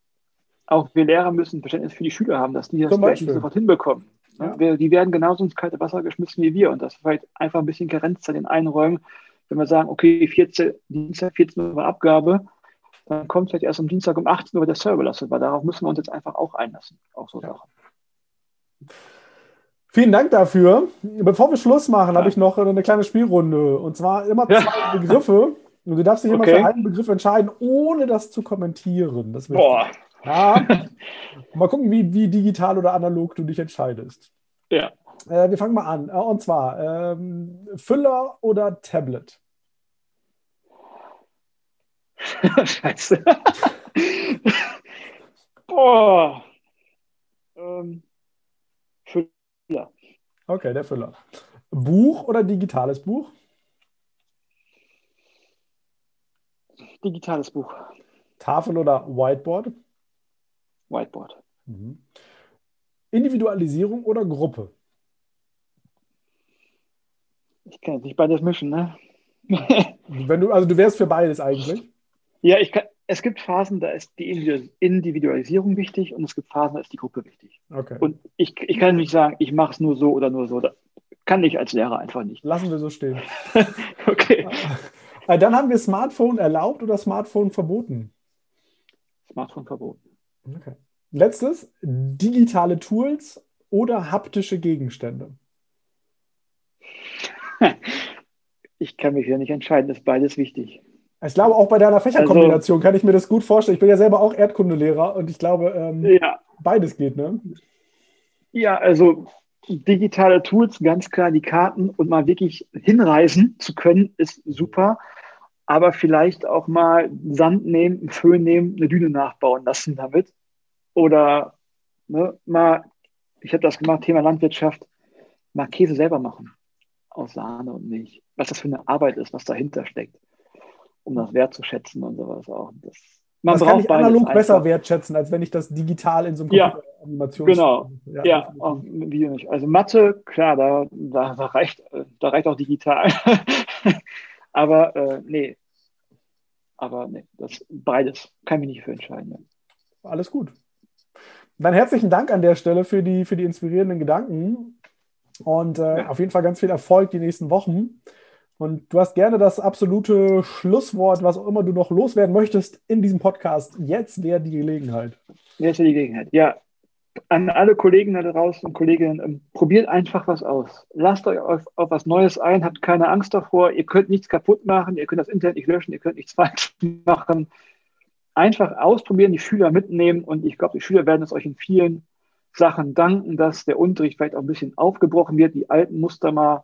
B: Auch wir Lehrer müssen Verständnis für die Schüler haben, dass die das gleich sofort hinbekommen. Ja. Die werden genauso ins kalte Wasser geschmissen wie wir und das vielleicht einfach ein bisschen Karenzzeit in einräumen. Wenn wir sagen, okay, 14, Dienstag, 14 Uhr Abgabe, dann kommt vielleicht erst am Dienstag um 18 Uhr der Server belastet, weil darauf müssen wir uns jetzt einfach auch einlassen. Auch so ja. Sachen.
A: Vielen Dank dafür. Bevor wir Schluss machen, ja. habe ich noch eine kleine Spielrunde. Und zwar immer zwei ja. Begriffe. Und du darfst dich okay. immer für einen Begriff entscheiden, ohne das zu kommentieren. Das
B: Boah.
A: Ja. mal gucken, wie, wie digital oder analog du dich entscheidest.
B: Ja.
A: Äh, wir fangen mal an. Äh, und zwar ähm, Füller oder Tablet?
B: Scheiße. Boah. Ähm, Füller.
A: Okay, der Füller. Buch oder digitales Buch?
B: Digitales Buch.
A: Tafel oder Whiteboard?
B: Whiteboard. Mhm.
A: Individualisierung oder Gruppe?
B: Ich kann jetzt nicht beides mischen, ne?
A: Wenn du, also du wärst für beides eigentlich?
B: Ja, ich kann, es gibt Phasen, da ist die Individualisierung wichtig und es gibt Phasen, da ist die Gruppe wichtig.
A: Okay.
B: Und ich, ich kann nicht sagen, ich mache es nur so oder nur so. Das kann ich als Lehrer einfach nicht.
A: Lassen wir so stehen.
B: okay.
A: Äh, dann haben wir Smartphone erlaubt oder Smartphone verboten?
B: Smartphone verboten.
A: Okay. Letztes, digitale Tools oder haptische Gegenstände?
B: Ich kann mich ja nicht entscheiden, ist beides wichtig.
A: Ich glaube, auch bei deiner Fächerkombination also, kann ich mir das gut vorstellen. Ich bin ja selber auch Erdkundelehrer und ich glaube, ähm,
B: ja.
A: beides geht, ne?
B: Ja, also digitale Tools, ganz klar die Karten und mal wirklich hinreisen zu können, ist super. Aber vielleicht auch mal Sand nehmen, einen Föhn nehmen, eine Düne nachbauen lassen damit. Oder ne, mal, ich habe das gemacht, Thema Landwirtschaft, mal Käse selber machen. Aus Sahne und Milch. Was das für eine Arbeit ist, was dahinter steckt um das wertzuschätzen und sowas auch. Das,
A: man das kann ich analog besser wertschätzen, als wenn ich das digital in so einem
B: ja, Animation Genau, ja, ja auch Video nicht. Also Mathe, klar, da, da, da, reicht, da reicht auch digital. Aber äh, nee. Aber nee, das beides kann mich nicht für entscheiden. Ja.
A: Alles gut. Dann herzlichen Dank an der Stelle für die, für die inspirierenden Gedanken und äh, ja. auf jeden Fall ganz viel Erfolg die nächsten Wochen. Und du hast gerne das absolute Schlusswort, was auch immer du noch loswerden möchtest in diesem Podcast. Jetzt wäre die Gelegenheit.
B: Jetzt wäre die Gelegenheit. Ja, an alle Kollegen da draußen und Kolleginnen, ähm, probiert einfach was aus. Lasst euch auf, auf, was Neues ein, habt keine Angst davor. Ihr könnt nichts kaputt machen, ihr könnt das Internet nicht löschen, ihr könnt nichts falsch machen. Einfach ausprobieren, die Schüler mitnehmen und ich glaube, die Schüler werden es euch in vielen Sachen danken, dass der Unterricht vielleicht auch ein bisschen aufgebrochen wird, die alten Muster mal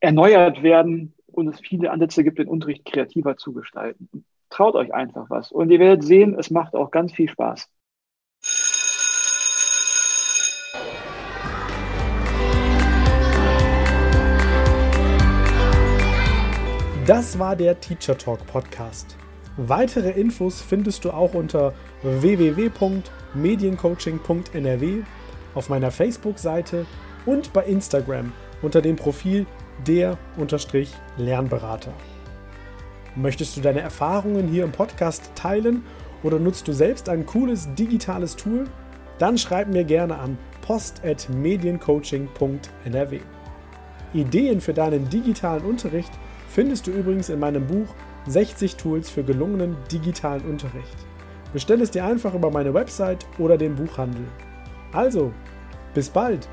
B: erneuert werden und es viele Ansätze gibt, den Unterricht kreativer zu gestalten. Traut euch einfach was und ihr werdet sehen, es macht auch ganz viel Spaß.
A: Das war der Teacher Talk Podcast. Weitere Infos findest du auch unter www.mediencoaching.nrw auf meiner Facebook-Seite und bei Instagram unter dem Profil der unterstrich Lernberater. Möchtest du deine Erfahrungen hier im Podcast teilen oder nutzt du selbst ein cooles digitales Tool? Dann schreib mir gerne an post.mediencoaching.nrw. Ideen für deinen digitalen Unterricht findest du übrigens in meinem Buch 60 Tools für gelungenen digitalen Unterricht. Bestell es dir einfach über meine Website oder den Buchhandel. Also, bis bald!